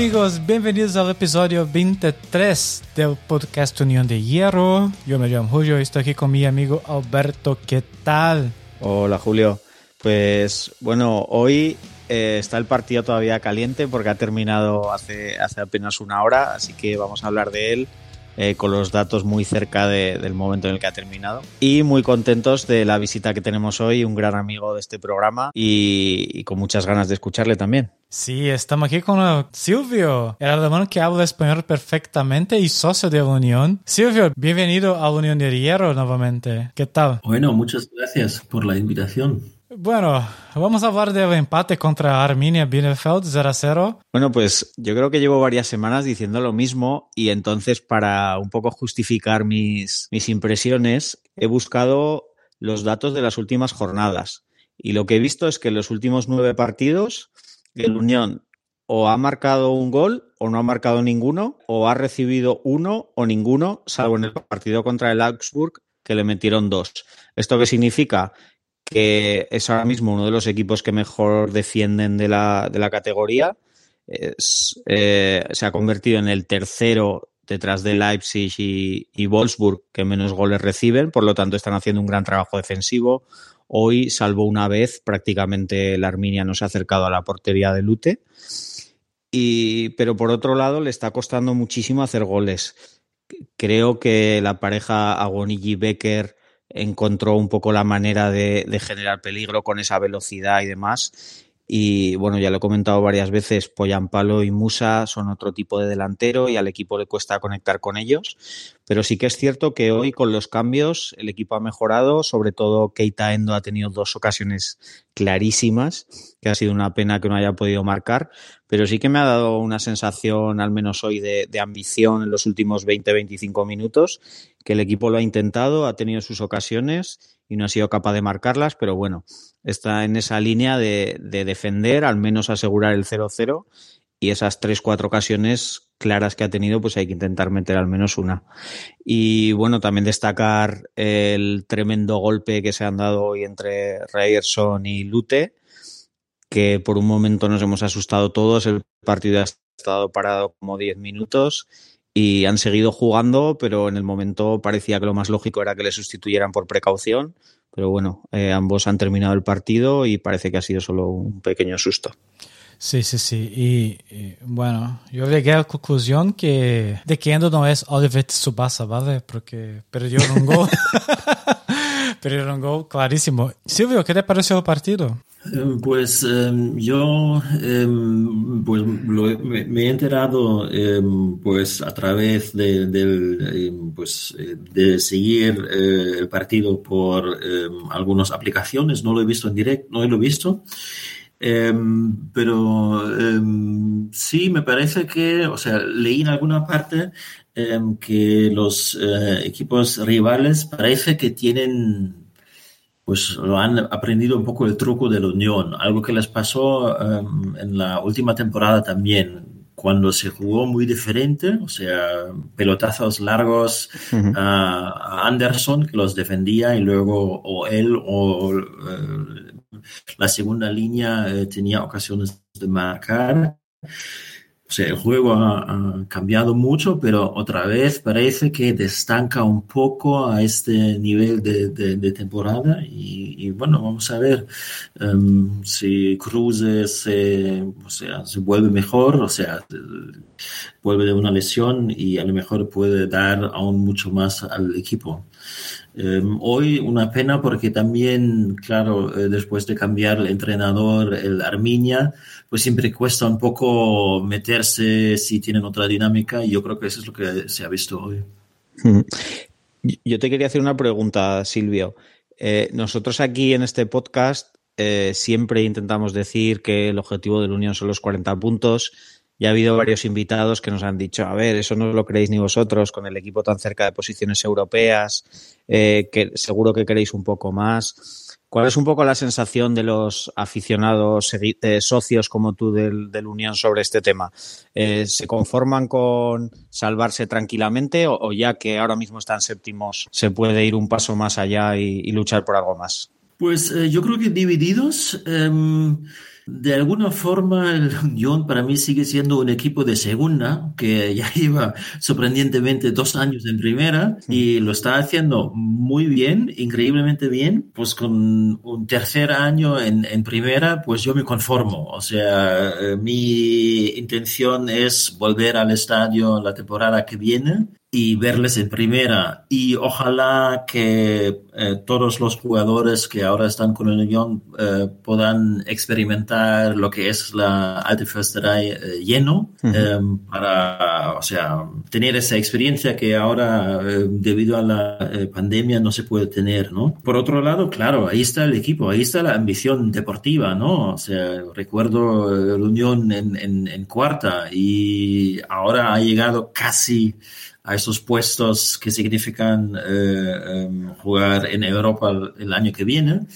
amigos, bienvenidos al episodio 23 del podcast Unión de Hierro. Yo me llamo Julio y estoy aquí con mi amigo Alberto. ¿Qué tal? Hola Julio. Pues bueno, hoy eh, está el partido todavía caliente porque ha terminado hace, apenas una hora, así que vamos a hablar de él eh, con los datos muy cerca del momento en el que ha terminado. Y muy contentos de la visita que tenemos hoy, un gran amigo de este programa y, con muchas ganas de escucharle también. Sí, estamos aquí con Silvio, el alemán que habla español perfectamente y socio de la Unión. Silvio, bienvenido a la Unión de Hierro nuevamente. ¿Qué tal? Bueno, muchas gracias por la invitación. Bueno, vamos a hablar del empate contra Arminia Bielefeld 0-0. Bueno, pues yo creo que llevo varias semanas diciendo lo mismo y entonces para un poco justificar mis, mis impresiones he buscado los datos de las últimas jornadas y lo que he visto es que en los últimos nueve partidos el Unión o ha marcado un gol o no ha marcado ninguno o ha recibido uno o ninguno, salvo en el partido contra el Augsburg que le metieron dos. ¿Esto qué significa? que es ahora mismo uno de los equipos que mejor defienden de la, de la categoría. Eh, se ha convertido en el tercero detrás de Leipzig y, y, Wolfsburg que menos goles reciben, por lo tanto están haciendo un gran trabajo defensivo. Hoy, salvo una vez, prácticamente la Arminia no se ha acercado a la portería de Lute. Y, pero por otro lado, le está costando muchísimo hacer goles. Creo que la pareja Agonigi-Becker encontró un poco la manera de, generar peligro con esa velocidad y demás. Y bueno, ya lo he comentado varias veces, Poyampalo y Musa son otro tipo de delantero y al equipo le cuesta conectar con ellos. Pero sí que es cierto que hoy con los cambios el equipo ha mejorado, sobre todo Keita Endo ha tenido dos ocasiones clarísimas, que ha sido una pena que no haya podido marcar, pero sí que me ha dado una sensación, al menos hoy, de, de ambición en los últimos 20-25 minutos, que el equipo lo ha intentado, ha tenido sus ocasiones y no ha sido capaz de marcarlas, pero bueno, está en esa línea de, de defender, al menos asegurar el 0-0 y esas tres, cuatro ocasiones claras que ha tenido, pues hay que intentar meter al menos una. Y bueno, también destacar el tremendo golpe que se han dado hoy entre Ryerson y Lute, que por un momento nos hemos asustado todos, el partido ha estado parado como 10 minutos y han seguido jugando, pero en el momento parecía que lo más lógico era que le sustituyeran por precaución. Pero bueno, eh, ambos han terminado el partido y parece que ha sido solo un pequeño susto. Sí, sí, sí. Y, bueno, yo llegué a la conclusión que de que Endo no es Oliver Tsubasa, ¿vale? Porque perdió un gol. perdió un gol clarísimo. Silvio, ¿qué te pareció el partido? Em, pues em, yo em, pues me, he enterado pues a través de, pues, eh, de seguir eh, el partido por algunas aplicaciones, no lo he visto en directo, no lo he visto. Pero sí, me parece que, o sea, leí en alguna parte que los eh, equipos rivales parece que tienen pues lo han aprendido un poco el truco de la unión, algo que les pasó em, en la última temporada también, cuando se jugó muy diferente, o sea, pelotazos largos a Anderson que los defendía y luego o él o eh, la segunda línea eh, tenía ocasiones de marcar. O sea, el juego ha, cambiado mucho, pero otra vez parece que destanca un poco a este nivel de, temporada. Y, bueno, vamos a ver um, si Cruz se, o sea, se vuelve mejor, o sea, vuelve de una lesión y a lo mejor puede dar aún mucho más al equipo. Um, hoy una pena porque también, claro, eh, después de cambiar el entrenador, el Arminia, pues siempre cuesta un poco meterse si tienen otra dinámica y yo creo que eso es lo que se ha visto hoy. Yo te quería hacer una pregunta, Silvio. Eh, nosotros aquí en este podcast eh, siempre intentamos decir que el objetivo de la Unión son los 40 puntos. Ya ha habido varios invitados que nos han dicho, a ver, eso no lo creéis ni vosotros con el equipo tan cerca de posiciones europeas, eh, que seguro que queréis un poco más. ¿Cuál es un poco la sensación de los aficionados eh, socios como tú del, del, Unión sobre este tema? Eh, ¿Se conforman con salvarse tranquilamente o, ya que ahora mismo están séptimos se puede ir un paso más allá y, luchar por algo más? Pues yo creo que divididos. De alguna forma el Unión para mí sigue siendo un equipo de segunda que ya lleva sorprendentemente dos años en primera y lo está haciendo muy bien, increíblemente bien. Pues con un tercer año en, en primera, pues yo me conformo. O sea, eh, mi intención es volver al estadio la temporada que viene y verles en primera. Y ojalá que eh, todos los jugadores que ahora están con el Unión eh, puedan experimentar lo que es la Alte Försterei eh, lleno para, o sea, tener esa experiencia que ahora debido a la pandemia no se puede tener, ¿no? Por otro lado, claro, ahí está el equipo, ahí está la ambición deportiva, ¿no? O sea, recuerdo el Unión en, en, en cuarta y ahora ha llegado casi a esos puestos que significan eh, em, jugar en Europa el, año que viene.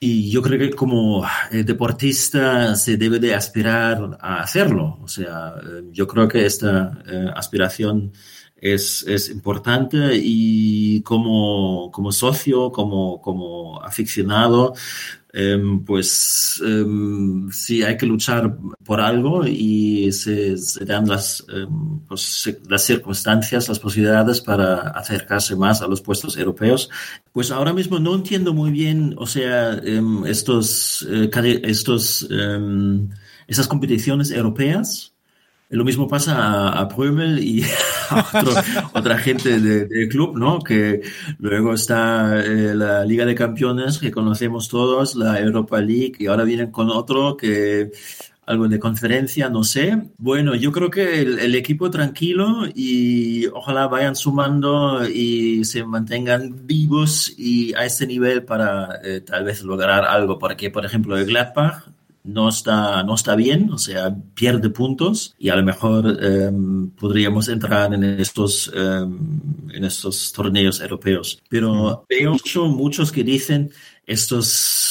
Y yo creo que como eh, deportista se debe de aspirar a hacerlo. O sea, eh, yo creo que esta aspiración es, es, importante y como, como socio, como, como aficionado, Em, pues em, sí hay que luchar por algo y se, dan las, em, pues, las circunstancias, las posibilidades para acercarse más a los puestos europeos. Pues ahora mismo no entiendo muy bien, o sea, estos, eh, estos, esas competiciones europeas lo mismo pasa a, a y a otra gente del club, ¿no? Que luego está eh, la Liga de Campeones, que conocemos todos, la Europa League, y ahora vienen con otro que algo de conferencia, no sé. Bueno, yo creo que el, equipo tranquilo y ojalá vayan sumando y se mantengan vivos y a este nivel para eh, tal vez lograr algo, porque por ejemplo el Gladbach no está, no está bien, o sea, pierde puntos y a lo mejor em, podríamos entrar en estos, em, en estos torneos europeos. Pero veo muchos que dicen estos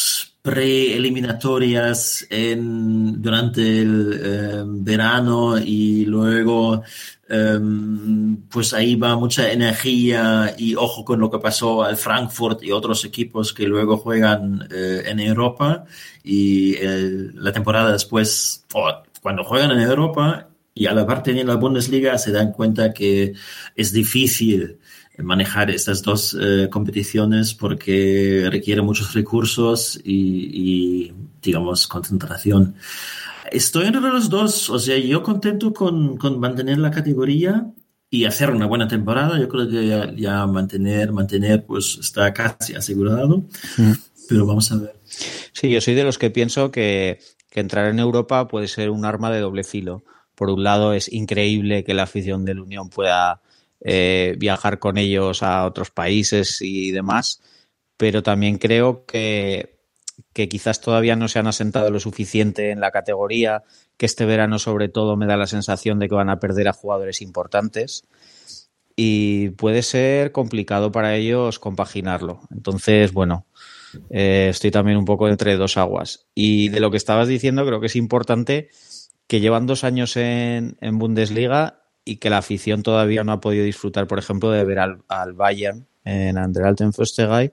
preeliminatorias en, durante el em, verano y luego pues ahí va mucha energía y ojo con lo que pasó al Frankfurt y otros equipos que luego juegan eh, en Europa y la temporada después, cuando juegan en Europa y a la parte en la Bundesliga se dan cuenta que es difícil manejar estas dos eh, competiciones porque requiere muchos recursos y, digamos, concentración. Estoy entre los dos, o sea, yo contento con, con, mantener la categoría y hacer una buena temporada. Yo creo que ya, mantener, mantener, pues está casi asegurado, pero vamos a ver. Sí, yo soy de los que pienso que, entrar en Europa puede ser un arma de doble filo. Por un lado, es increíble que la afición de la Unión pueda eh, viajar con ellos a otros países y demás, pero también creo que, que quizás todavía no se han asentado lo suficiente en la categoría, que este verano sobre todo me da la sensación de que van a perder a jugadores importantes y puede ser complicado para ellos compaginarlo. Entonces, bueno, eh, estoy también un poco entre dos aguas. Y de lo que estabas diciendo, creo que es importante que llevan dos años en, Bundesliga y que la afición todavía no ha podido disfrutar, por ejemplo, de ver al, Bayern en Anderalten Föstegay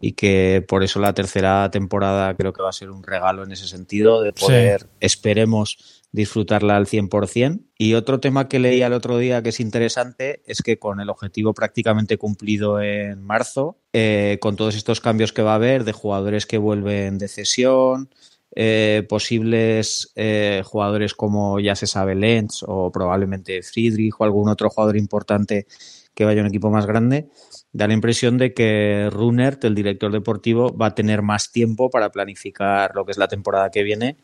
y que por eso la tercera temporada creo que va a ser un regalo en ese sentido de poder, esperemos, disfrutarla al 100%. Y otro tema que leí el otro día que es interesante es que con el objetivo prácticamente cumplido en marzo, eh, con todos estos cambios que va a haber de jugadores que vuelven de cesión, eh, posibles eh, jugadores como ya se sabe Lenz o probablemente Friedrich o algún otro jugador importante que vaya a un equipo más grande, da la impresión de que Runert, el director deportivo, va a tener más tiempo para planificar lo que es la temporada que viene,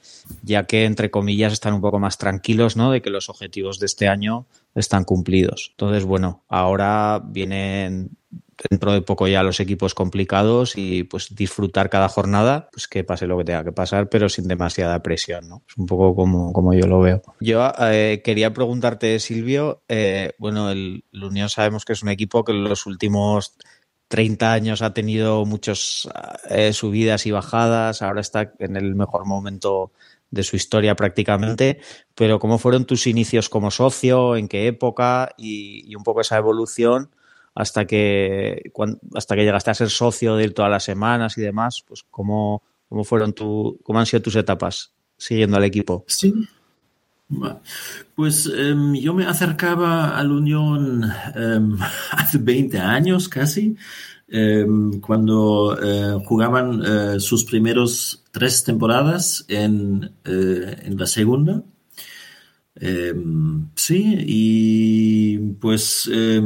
ya que, entre comillas, están un poco más tranquilos, ¿no? De que los objetivos de este año están cumplidos. Entonces, bueno, ahora vienen dentro de poco ya los equipos complicados y pues disfrutar cada jornada, pues que pase lo que tenga que pasar, pero sin demasiada presión, ¿no? Es un poco como, como yo lo veo. Yo eh, quería preguntarte, Silvio, eh, bueno, el, Unión sabemos que es un equipo que en los últimos 30 años ha tenido muchas eh, subidas y bajadas, ahora está en el mejor momento de su historia prácticamente, pero ¿cómo fueron tus inicios como socio? ¿En qué época? y un poco esa evolución hasta que, hasta que llegaste a ser socio de ir todas las semanas y demás, pues cómo, ¿Cómo fueron tu, cómo han sido tus etapas siguiendo al equipo? Sí. Pues em, yo me acercaba a la Unión em, hace 20 años casi, em, cuando eh, jugaban eh, sus primeros tres temporadas en, eh, en la segunda. Sí, y pues em,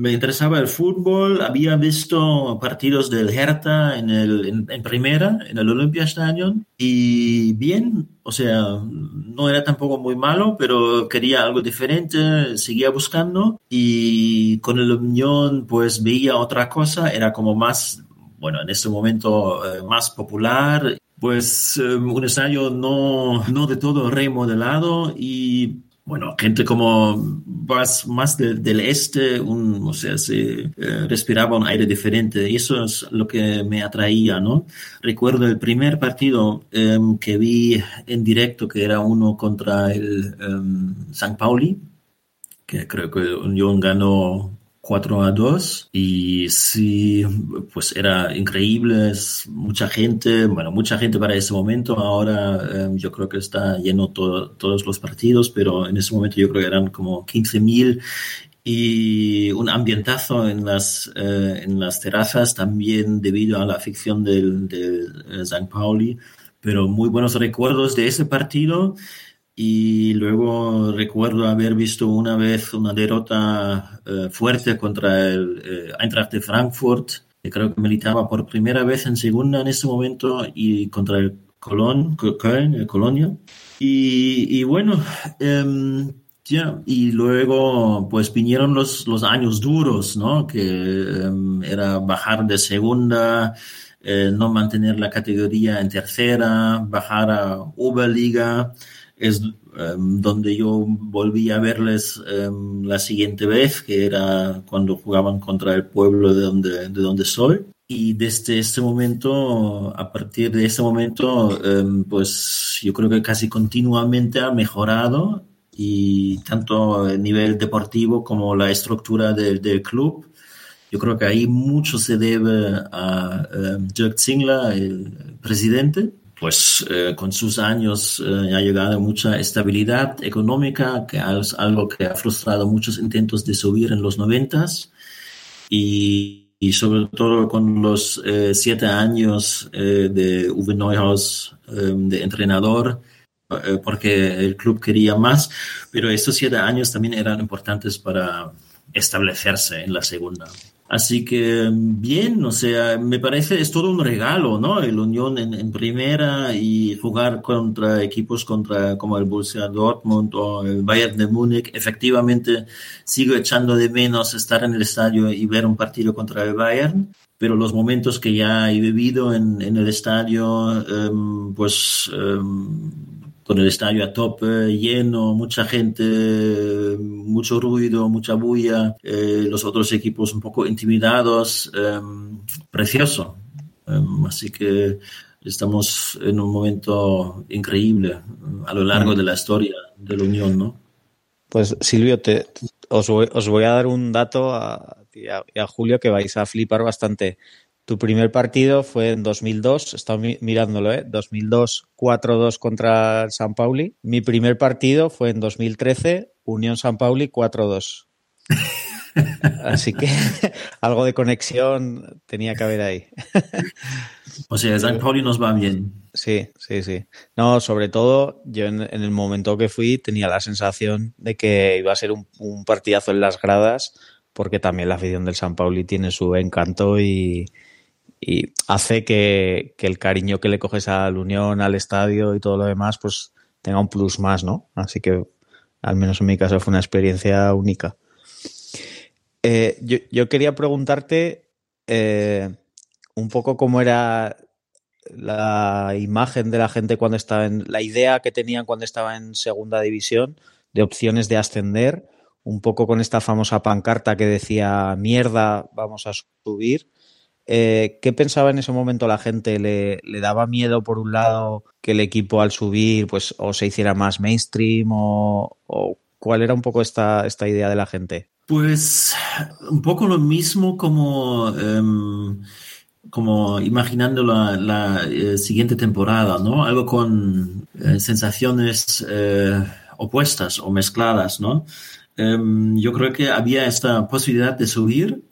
me interesaba el fútbol. Había visto partidos del Hertha en, el, en, primera, en el Olympiastadion, y bien, o sea, no era tampoco muy malo, pero quería algo diferente, seguía buscando, y con el Unión pues veía otra cosa, era como más bueno, en ese momento eh, más popular. Pues em, un estadio no, no de todo remodelado y bueno, gente como más, más del este, un, o sea, se eh, respiraba un aire diferente eso es lo que me atraía, ¿no? Recuerdo el primer partido em, que vi en directo, que era uno contra el um, San Pauli, que creo que Unión ganó 4 a 2 y sí, pues era increíble, mucha gente, bueno, mucha gente para ese momento, ahora eh, yo creo que está lleno todos los partidos, pero en ese momento yo creo que eran como 15 mil. Y un ambientazo en las, eh, en las terrazas también debido a la afición del, del eh, San Pauli, pero muy buenos recuerdos de ese partido y luego recuerdo haber visto una vez una derrota eh, fuerte contra el eh, Eintracht de Frankfurt, que creo que militaba por primera vez en segunda en ese momento, y contra el Colón, Köln, el Colonia. Y, y bueno, em, ya, y luego pues vinieron los, los años duros, ¿no? Que em, era bajar de segunda, eh, no mantener la categoría en tercera, bajar a Oberliga es em, donde yo volví a verles em, la siguiente vez, que era cuando jugaban contra el pueblo de donde, de donde soy. Y desde ese momento, a partir de ese momento, em, pues yo creo que casi continuamente ha mejorado y tanto a nivel deportivo como la estructura del, del club. Yo creo que ahí mucho se debe a Dirk Zingler, el presidente, pues eh, con sus años eh, ha llegado mucha estabilidad económica, que es algo que ha frustrado muchos intentos de subir en los noventas y, y sobre todo con los eh, siete años de Uwe Neuhaus de entrenador, porque el club quería más, pero estos siete años también eran importantes para establecerse en la segunda. Así que bien, o sea, me parece es todo un regalo, ¿no? El Unión en, primera y jugar contra equipos contra como el Borussia Dortmund o el Bayern de Múnich. Efectivamente, sigo echando de menos estar en el estadio y ver un partido contra el Bayern, pero los momentos que ya he vivido en, el estadio, em, pues em, con el estadio a tope, lleno, mucha gente, mucho ruido, mucha bulla, eh, los otros equipos un poco intimidados, em, precioso. Em, así que estamos en un momento increíble a lo largo de la historia de la Unión, ¿no? Pues Silvio, te, os, voy, a dar un dato a, y a Julio que vais a flipar bastante. Tu primer partido fue en 2002, estaba mirándolo, ¿eh? 2002, 4-2 contra el San Pauli. Mi primer partido fue en 2013, Unión San Pauli 4-2. Así que algo de conexión tenía que haber ahí. o sea, San Pauli nos va bien. Sí, sí, sí. No, sobre todo yo en, el momento que fui tenía la sensación de que iba a ser un, un partidazo en las gradas porque también la afición del San Pauli tiene su encanto y, y hace que, el cariño que le coges a la Unión, al estadio y todo lo demás, pues tenga un plus más, ¿no? Así que al menos en mi caso fue una experiencia única. Eh, yo, quería preguntarte eh, un poco cómo era la imagen de la gente cuando estaba en la idea que tenían cuando estaba en segunda división de opciones de ascender, un poco con esta famosa pancarta que decía mierda, vamos a subir eh, ¿Qué pensaba en ese momento la gente? ¿Le, daba miedo, por un lado, que el equipo al subir pues, o se hiciera más mainstream? ¿O, cuál era un poco esta, esta idea de la gente? Pues un poco lo mismo como... Em, como imaginando la, eh, siguiente temporada, ¿no? Algo con eh, sensaciones opuestas o mezcladas, ¿no? Em, yo creo que había esta posibilidad de subir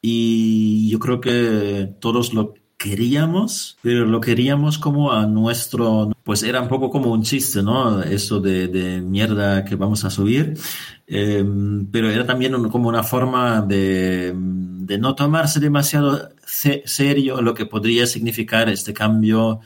y yo creo que todos lo queríamos, pero lo queríamos como a nuestro, pues era un poco como un chiste, ¿no? Eso de, mierda que vamos a subir, em, pero era también como una forma de, de no tomarse demasiado serio lo que podría significar este cambio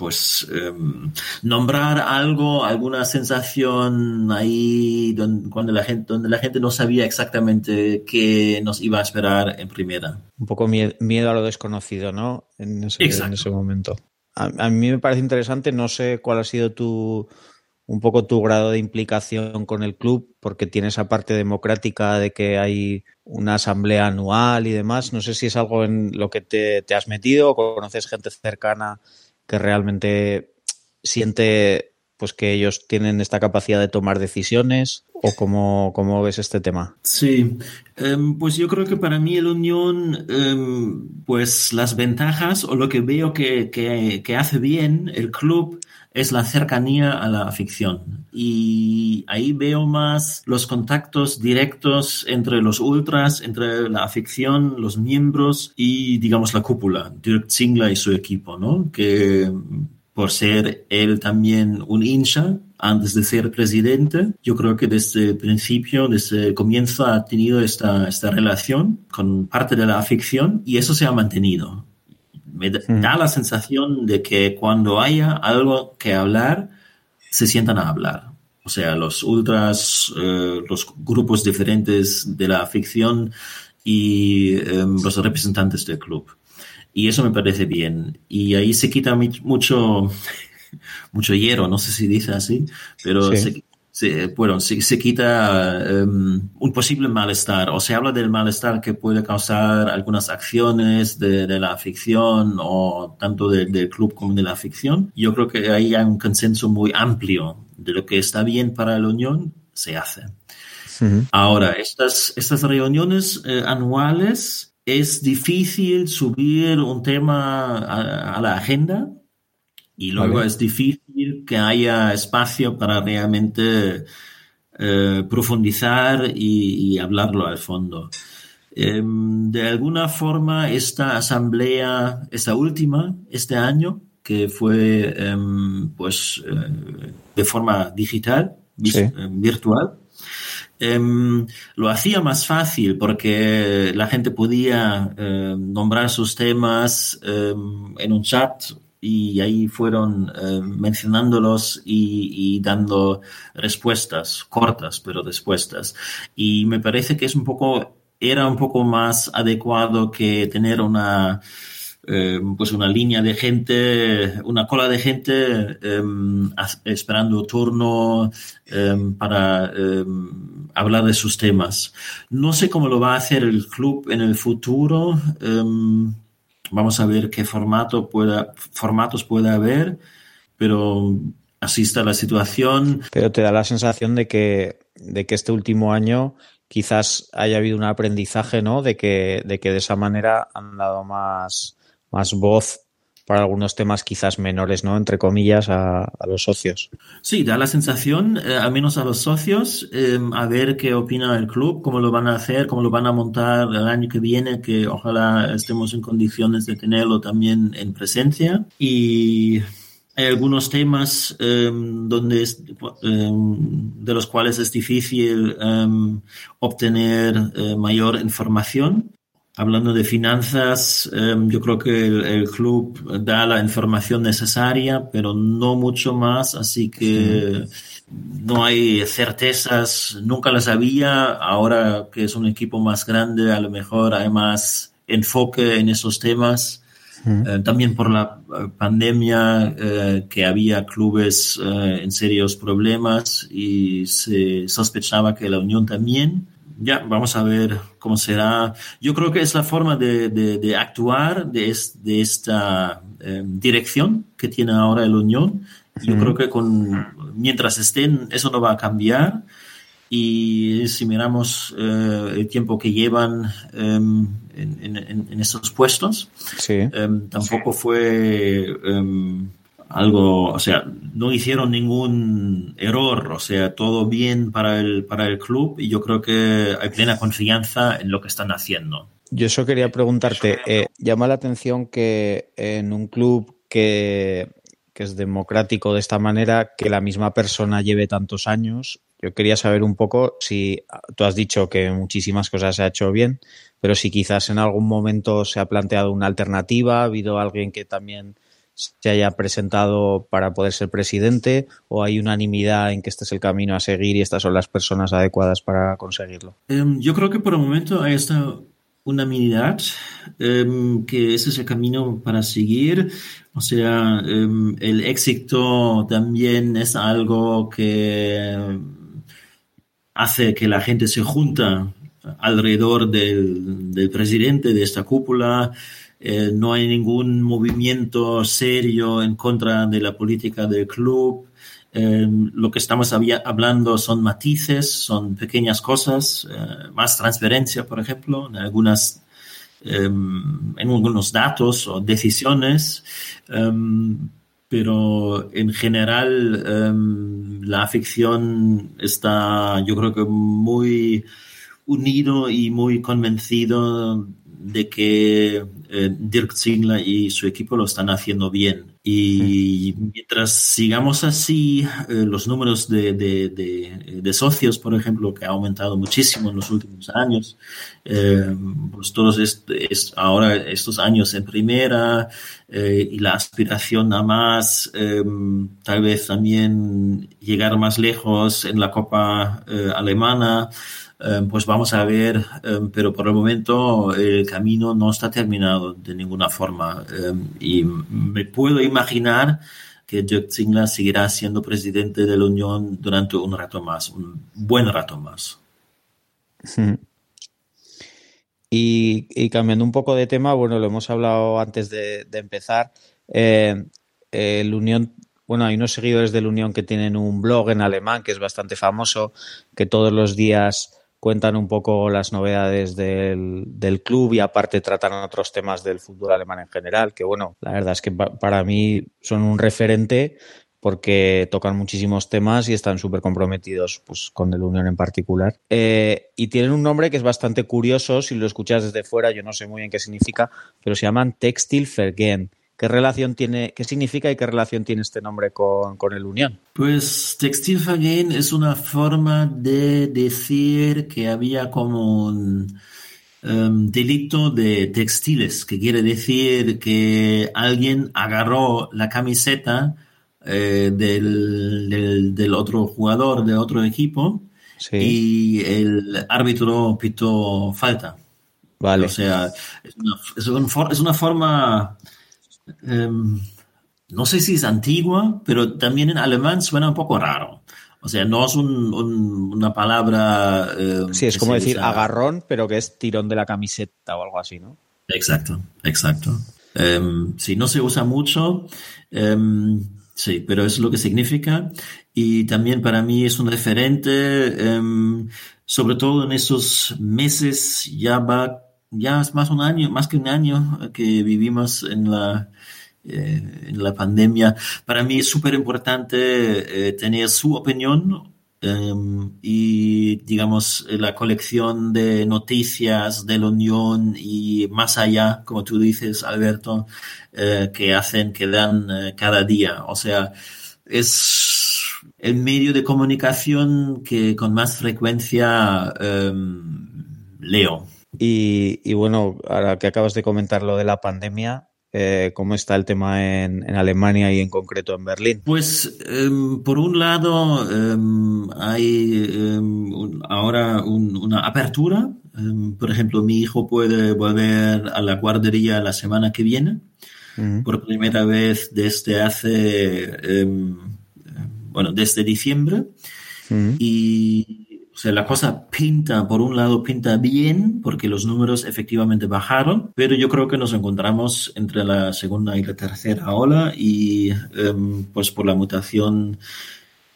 pues em, nombrar algo, alguna sensación ahí donde, cuando la gente, donde la gente no sabía exactamente qué nos iba a esperar en primera. Un poco miedo, a lo desconocido, ¿no? En ese, en ese momento. A, a, mí me parece interesante, no sé cuál ha sido tu un poco tu grado de implicación con el club, porque tiene esa parte democrática de que hay una asamblea anual y demás. No sé si es algo en lo que te, te has metido o conoces gente cercana que realmente siente pues que ellos tienen esta capacidad de tomar decisiones o cómo, cómo ves este tema? Sí, um, pues yo creo que para mí el Unión, um, pues las ventajas o lo que veo que, que, que, hace bien el club es la cercanía a la ficción. Y ahí veo más los contactos directos entre los ultras, entre la afición, los miembros y, digamos, la cúpula, Dirk Zingler y su equipo, ¿no? Que por ser él también un hincha antes de ser presidente. Yo creo que desde el principio, desde el comienzo, ha tenido esta, esta relación con parte de la afición y eso se ha mantenido me da la sensación de que cuando haya algo que hablar, se sientan a hablar. O sea, los ultras, eh, los grupos diferentes de la ficción y eh, los representantes del club. Y eso me parece bien. Y ahí se quita mucho, mucho hierro, no sé si dice así, pero sí. se, se, bueno, se, se quita um, un posible malestar o se habla del malestar que puede causar algunas acciones de, de la ficción o tanto de, del club como de la ficción. Yo creo que ahí hay un consenso muy amplio de lo que está bien para la Unión, se hace. -huh. Ahora, estas, estas reuniones eh, anuales es difícil subir un tema a, a la agenda y luego vale. es difícil que haya espacio para realmente eh, profundizar y, y, hablarlo al fondo. Eh, de alguna forma, esta asamblea, esta última, este año, que fue eh, pues de forma digital, sí. virtual, Um, lo hacía más fácil porque la gente podía um, nombrar sus temas um, en un chat y ahí fueron eh, mencionándolos y, y, dando respuestas cortas, pero respuestas. Y me parece que es un poco, era un poco más adecuado que tener una, eh, pues una línea de gente, una cola de gente eh, esperando turno eh, para hablar de sus temas. No sé cómo lo va a hacer el club en el futuro. Vamos a ver qué formato pueda, formatos puede haber, pero así está la situación. Pero te da la sensación de que, de que este último año quizás haya habido un aprendizaje, ¿no? De que, de que de esa manera han dado más, más voz para algunos temas quizás menores, ¿no? Entre comillas, a, los socios. Sí, da la sensación, eh, al menos a los socios, eh, a ver qué opina el club, cómo lo van a hacer, cómo lo van a montar el año que viene, que ojalá estemos en condiciones de tenerlo también en presencia. Y hay algunos temas eh, donde es, de los cuales es difícil obtener mayor información Hablando de finanzas, eh, yo creo que el, el, club da la información necesaria, pero no mucho más, así que sí. no hay certezas, nunca las había. Ahora que es un equipo más grande, a lo mejor hay más enfoque en esos temas. Eh, también por la pandemia, eh, que había clubes eh, en serios problemas y se sospechaba que la Unión también ya, vamos a ver cómo será. Yo creo que es la forma de, de, de actuar de, es, de esta eh, dirección que tiene ahora el Unión. Yo creo que con, mientras estén, eso no va a cambiar. y si miramos eh, el tiempo que llevan em, en, estos puestos, em, tampoco fue em, algo, o sea, no hicieron ningún error, o sea, todo bien para el, para el club y yo creo que hay plena confianza en lo que están haciendo. Yo eso quería preguntarte, eh, llama la atención que en un club que, que es democrático de esta manera, que la misma persona lleve tantos años yo quería saber un poco si tú has dicho que muchísimas cosas se ha hecho bien, pero si quizás en algún momento se ha planteado una alternativa, ha habido alguien que también se haya presentado para poder ser presidente o hay unanimidad en que este es el camino a seguir y estas son las personas adecuadas para conseguirlo? Em, yo creo que por el momento hay esta unanimidad, em, que ese es el camino para seguir. O sea, em, el éxito también es algo que hace que la gente se junta alrededor del, presidente de esta cúpula. Eh, no hay ningún movimiento serio en contra de la política del club. Eh, lo que estamos hablando son matices, son pequeñas cosas, eh, más transparencia, por ejemplo, en algunas en algunos datos o decisiones pero en general em, la afición está, yo creo que muy unido y muy convencido de que eh, Dirk Zingler y su equipo lo están haciendo bien. Y mientras sigamos así, eh, los números de, de, de, socios, por ejemplo, que ha aumentado muchísimo en los últimos años, eh, pues todos ahora estos años en primera y la aspiración a más, tal vez también llegar más lejos en la Copa Alemana, Em, pues vamos a ver, em, pero por el momento el camino no está terminado de ninguna forma em, y me puedo imaginar que Dirk Zingler seguirá siendo presidente de la Unión durante un rato más, un buen rato más. Y, cambiando un poco de tema, bueno, lo hemos hablado antes de, empezar. Eh, el Unión bueno, hay unos seguidores de la Unión que tienen un blog en alemán que es bastante famoso, que todos los días cuentan un poco las novedades del, del, club y aparte tratan otros temas del fútbol alemán en general, que bueno, la verdad es que para mí son un referente porque tocan muchísimos temas y están súper comprometidos pues, con el Unión en particular. Eh, y tienen un nombre que es bastante curioso, si lo escuchas desde fuera, yo no sé muy bien qué significa, pero se llaman Textil ¿Qué relación tiene, qué significa y qué relación tiene este nombre con, el Unión? Pues Textilverein es una forma de decir que había como un em, delito de textiles, que quiere decir que alguien agarró la camiseta eh, del, otro jugador de otro equipo y el árbitro pitó falta. Vale. O sea, es una forma Em, no sé si es antigua, pero también en alemán suena un poco raro. O sea, no es una palabra... Em, sí, es como decir agarrón, pero que es tirón de la camiseta o algo así, ¿no? Exacto, exacto. Um, sí, no se usa mucho, sí, pero es lo que significa. Y también para mí es un referente, sobre todo en estos meses, ya va, ya es más un año, más que un año que vivimos en la eh, en la pandemia. Para mí es súper importante eh, tener su opinión em, y, digamos, la colección de noticias de la Unión y más allá, como tú dices, Alberto, eh, que hacen, que dan cada día. O sea, es el medio de comunicación que con más frecuencia em, leo. Y, y, bueno, ahora que acabas de comentar lo de la pandemia, eh, cómo está el tema en, Alemania y en concreto en Berlín. Pues em, por un lado em, hay em, ahora una apertura. por ejemplo, mi hijo puede volver a la guardería la semana que viene. Por primera vez desde hace, bueno, desde diciembre. Y sea, la cosa pinta, por un lado, pinta bien, porque los números efectivamente bajaron, pero yo creo que nos encontramos entre la segunda y la tercera ola y, em, pues por la mutación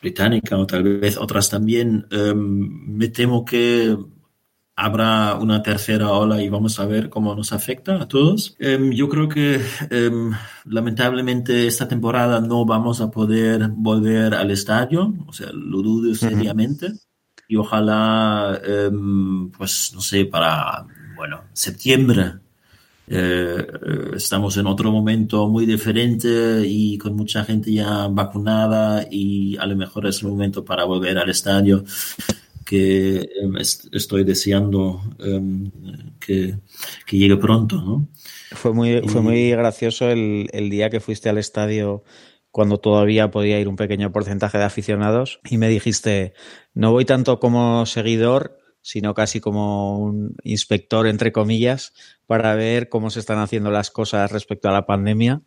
británica o tal vez otras también, em, me temo que habrá una tercera ola y vamos a ver cómo nos afecta a todos. Em, yo creo que em, lamentablemente esta temporada no vamos a poder volver al estadio, o sea, lo dudo seriamente. Y ojalá, em, pues no sé, para, bueno, septiembre eh, estamos en otro momento muy diferente y con mucha gente ya vacunada y a lo mejor es el momento para volver al estadio que em, estoy deseando em, que, llegue pronto. ¿no? Fue muy, fue muy gracioso el, el día que fuiste al estadio cuando todavía podía ir un pequeño porcentaje de aficionados y me dijiste, no voy tanto como seguidor, sino casi como un inspector, entre comillas, para ver cómo se están haciendo las cosas respecto a la pandemia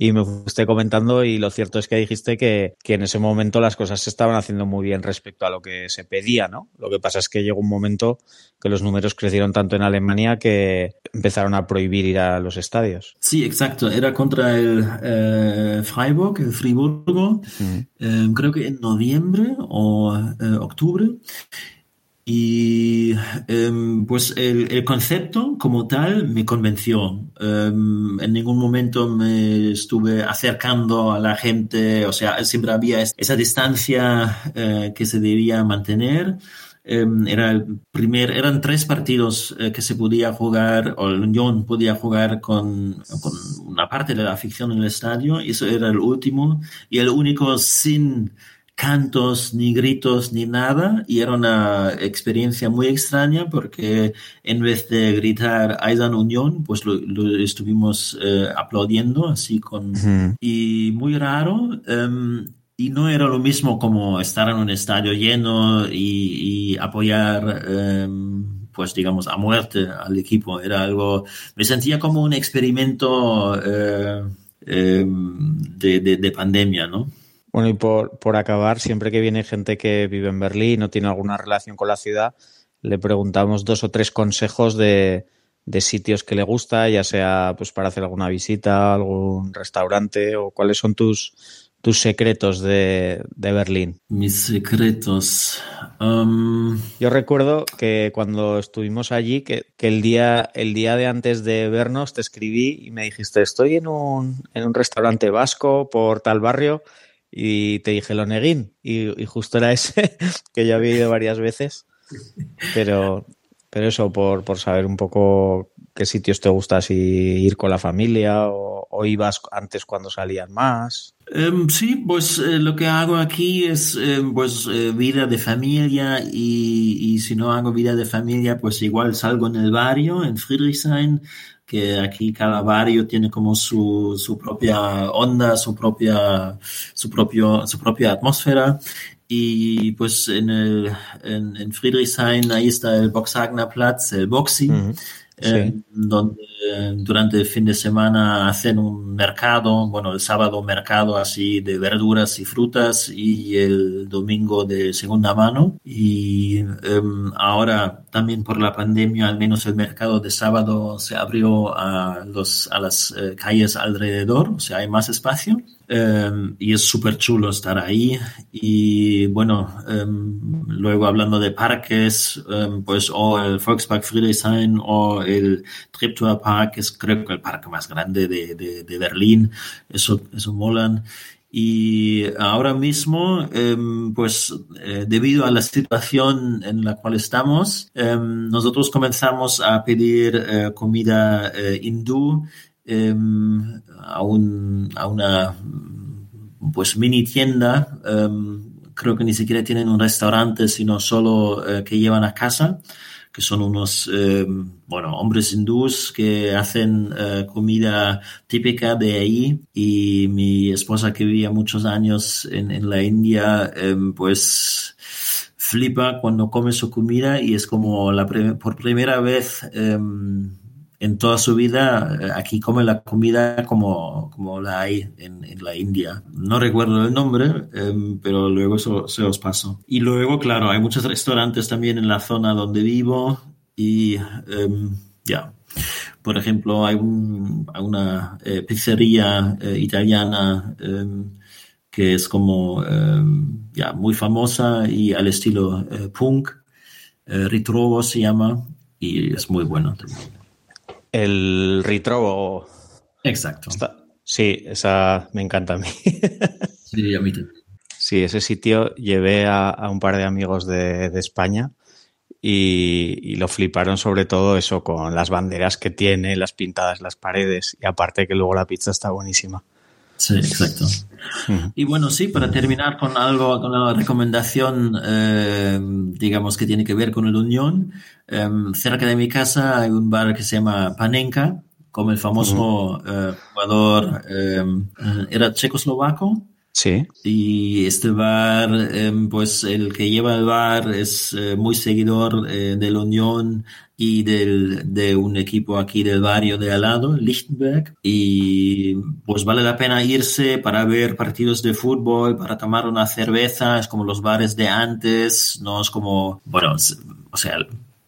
y me fuiste comentando y lo cierto es que dijiste que, en ese momento las cosas se estaban haciendo muy bien respecto a lo que se pedía, ¿no? Lo que pasa es que llegó un momento que los números crecieron tanto en Alemania que empezaron a prohibir ir a los estadios. Sí, exacto. Era contra el eh, Freiburg, el Friburgo, eh, creo que en noviembre o eh, octubre. Y em, pues el, concepto como tal me convenció. Em, en ningún momento me estuve acercando a la gente, o sea, siempre había esa distancia eh, que se debía mantener. Em, era el primer, eran tres partidos eh, que se podía jugar, o el Unión podía jugar con, con una parte de la afición en el estadio, y eso era el último, y el único sin cantos, ni gritos, ni nada, y era una experiencia muy extraña porque en vez de gritar Aidan Unión, pues lo, estuvimos eh, aplaudiendo así con... Y muy raro, em, y no era lo mismo como estar en un estadio lleno y, apoyar... Em, pues digamos, a muerte al equipo. Era algo, me sentía como un experimento eh, em, de, de pandemia, ¿no? Bueno, y por, por acabar, siempre que viene gente que vive en Berlín o tiene alguna relación con la ciudad, le preguntamos dos o tres consejos de, de sitios que le gusta, ya sea pues para hacer alguna visita, algún restaurante o cuáles son tus, tus secretos de, de Berlín. Mis secretos. Um, Yo recuerdo que cuando estuvimos allí, que, que, el, día, el día de antes de vernos te escribí y me dijiste, estoy en un, en un restaurante vasco por tal barrio y te dije Loneguín y, y justo era ese que ya había ido varias veces, pero, pero eso por, por saber un poco qué sitios te gusta, si ir con la familia o, ibas antes cuando salían más. Em, sí, pues eh, lo que hago aquí es em, pues eh, vida de familia y, y, si no hago vida de familia pues igual salgo en el barrio en Friedrichshain que aquí cada barrio tiene como su, su propia onda, su propia, su propio, su propia atmósfera. Y pues en, el, en, en Friedrichshain, ahí está el Boxhagner-Platz, el Boxing, eh, donde durante el fin de semana hacen un mercado, bueno, el sábado mercado así de verduras y frutas y el domingo de segunda mano. Y em, ahora también por la pandemia, al menos el mercado de sábado se abrió a, los, a las eh, calles alrededor, o sea, hay más espacio. Em, y es súper chulo estar ahí. Y bueno, em, luego hablando de parques, pues o el Volkspark Friedrichshain o el Treptower Park, es creo que el parque más grande de, de, Berlín, eso, eso molan. Y ahora mismo, em, pues eh, debido a la situación en la cual estamos, em, nosotros comenzamos a pedir eh, comida eh, hindú em, a, un, a, una pues mini tienda. creo que ni siquiera tienen un restaurante, sino solo que llevan a casa que son unos, eh, bueno, hombres hindús que hacen eh, comida típica de ahí. Y mi esposa que vivía muchos años en, en la India, em, pues flipa cuando come su comida y es como la por primera vez em, en toda su vida eh, aquí come la comida como, como la hay en, la India. No recuerdo el nombre, em, pero luego se os paso. Y luego, claro, hay muchos restaurantes también en la zona donde vivo y em, ya. Por ejemplo, hay, un, una eh, pizzería eh, italiana em, que es como ya muy famosa y al estilo eh, punk, eh, Ritrovo se llama, y es muy bueno también. El Ritrovo. Exacto. sí, esa me encanta a mí. sí, a mí Sí, ese sitio llevé a, un par de amigos de, España y, lo fliparon sobre todo eso con las banderas que tiene, las pintadas, las paredes y aparte que luego la pizza está buenísima. Sí, exacto. Y bueno, sí, para terminar con algo, con una recomendación, eh, digamos, que tiene que ver con el Unión, em, cerca de mi casa hay un bar que se llama Panenka, como el famoso eh, jugador, em, eh, era checoslovaco, Sí. Y este bar, em, pues el que lleva el bar es eh, muy seguidor eh, de la Unión y del, de un equipo aquí del barrio de al lado, Lichtenberg. Y pues vale la pena irse para ver partidos de fútbol, para tomar una cerveza. Es como los bares de antes, no es como, bueno, o sea,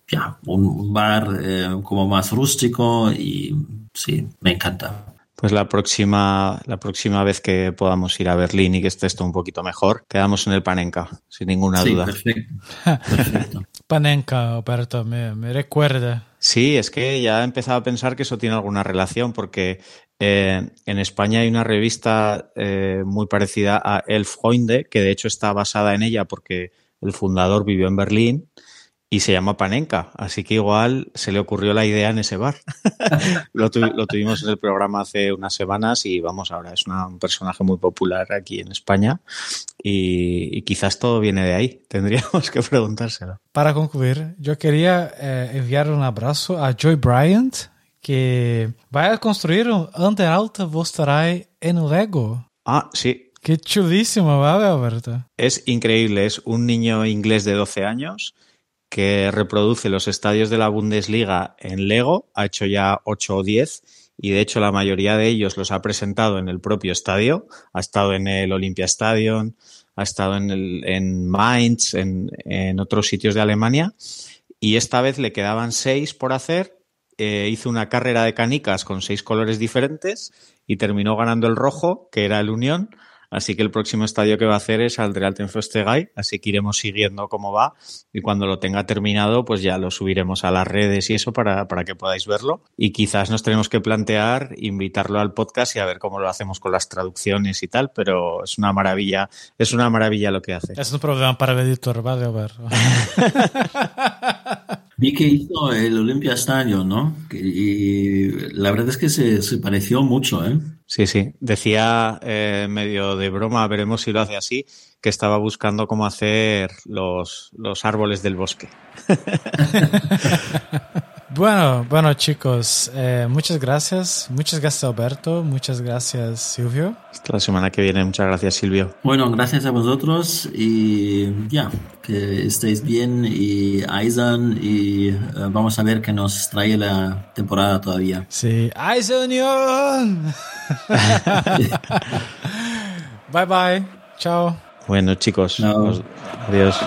ya, un, bar eh, como más rústico y sí, me encanta. Pues la próxima, la próxima vez que podamos ir a Berlín y que esté esto un poquito mejor, quedamos en el Panenka, sin ninguna duda. Perfecto. Panenka, Alberto, me, me, recuerda. Sí, es que ya he empezado a pensar que eso tiene alguna relación, porque eh, en España hay una revista eh, muy parecida a El Freunde, que de hecho está basada en ella porque el fundador vivió en Berlín y se llama Panenka, así que igual se le ocurrió la idea en ese bar. lo, tuvimos en el programa hace unas semanas y vamos, ahora es un personaje muy popular aquí en España y, quizás todo viene de ahí, tendríamos que preguntárselo. Para concluir, yo quería eh, enviar un abrazo a Joy Bryant, que va a construir un Ante Alta Vostarai en Lego. Ah, sí. Qué chulísimo, ¿vale, Alberto? Es increíble, es un niño inglés de 12 años que reproduce los estadios de la Bundesliga en Lego, ha hecho ya 8 o 10 y de hecho la mayoría de ellos los ha presentado en el propio estadio, ha estado en el Olympia Stadion, ha estado en, el, en Mainz, en, en, otros sitios de Alemania. Y esta vez le quedaban 6 por hacer, eh, hizo una carrera de canicas con 6 colores diferentes y terminó ganando el rojo, que era el Unión, Así que el próximo estadio que va a hacer es al Real Tenfostegay, así que iremos siguiendo cómo va y cuando lo tenga terminado, pues ya lo subiremos a las redes y eso para, para que podáis verlo. Y quizás nos tenemos que plantear invitarlo al podcast y a ver cómo lo hacemos con las traducciones y tal, pero es una maravilla, es una maravilla lo que hace. Es un problema para el editor, vale, a ver. Vi que hizo el Olympia Stadium, ¿no? Y la verdad es que se, se pareció mucho, ¿eh? Sí, sí. Decía eh, medio de broma, veremos si lo hace así, que estaba buscando cómo hacer los, los árboles del bosque. Bueno, bueno chicos, eh, muchas gracias. Muchas gracias Alberto, muchas gracias Silvio. Hasta la semana que viene, muchas gracias Silvio. Bueno, gracias a vosotros y ya, que estéis bien y Aizen y eh, vamos a ver qué nos trae la temporada todavía. Sí, Aizen bye bye, chao. Bueno chicos, adiós.